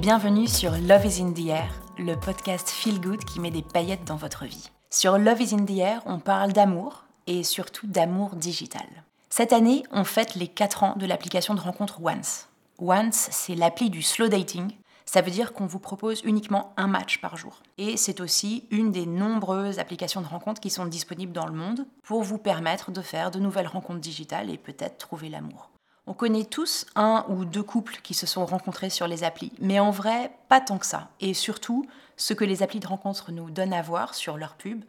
Bienvenue sur Love is in the Air, le podcast Feel Good qui met des paillettes dans votre vie. Sur Love is in the Air, on parle d'amour et surtout d'amour digital. Cette année, on fête les 4 ans de l'application de rencontre Once. Once, c'est l'appli du slow dating. Ça veut dire qu'on vous propose uniquement un match par jour. Et c'est aussi une des nombreuses applications de rencontre qui sont disponibles dans le monde pour vous permettre de faire de nouvelles rencontres digitales et peut-être trouver l'amour. On connaît tous un ou deux couples qui se sont rencontrés sur les applis, mais en vrai, pas tant que ça. Et surtout, ce que les applis de rencontre nous donnent à voir sur leur pub,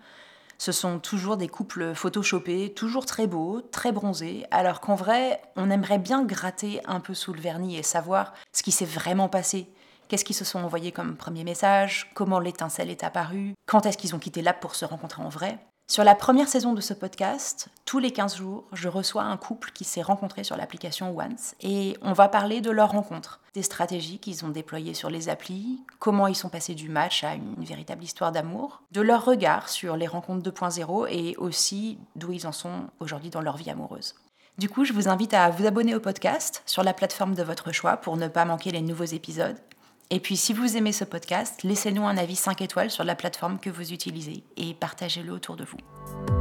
ce sont toujours des couples photoshopés, toujours très beaux, très bronzés, alors qu'en vrai, on aimerait bien gratter un peu sous le vernis et savoir ce qui s'est vraiment passé. Qu'est-ce qu'ils se sont envoyés comme premier message? Comment l'étincelle est apparue? Quand est-ce qu'ils ont quitté l'app pour se rencontrer en vrai? Sur la première saison de ce podcast, tous les 15 jours, je reçois un couple qui s'est rencontré sur l'application Once et on va parler de leur rencontre, des stratégies qu'ils ont déployées sur les applis, comment ils sont passés du match à une véritable histoire d'amour, de leur regard sur les rencontres 2.0 et aussi d'où ils en sont aujourd'hui dans leur vie amoureuse. Du coup, je vous invite à vous abonner au podcast sur la plateforme de votre choix pour ne pas manquer les nouveaux épisodes et puis si vous aimez ce podcast, laissez-nous un avis 5 étoiles sur la plateforme que vous utilisez et partagez-le autour de vous.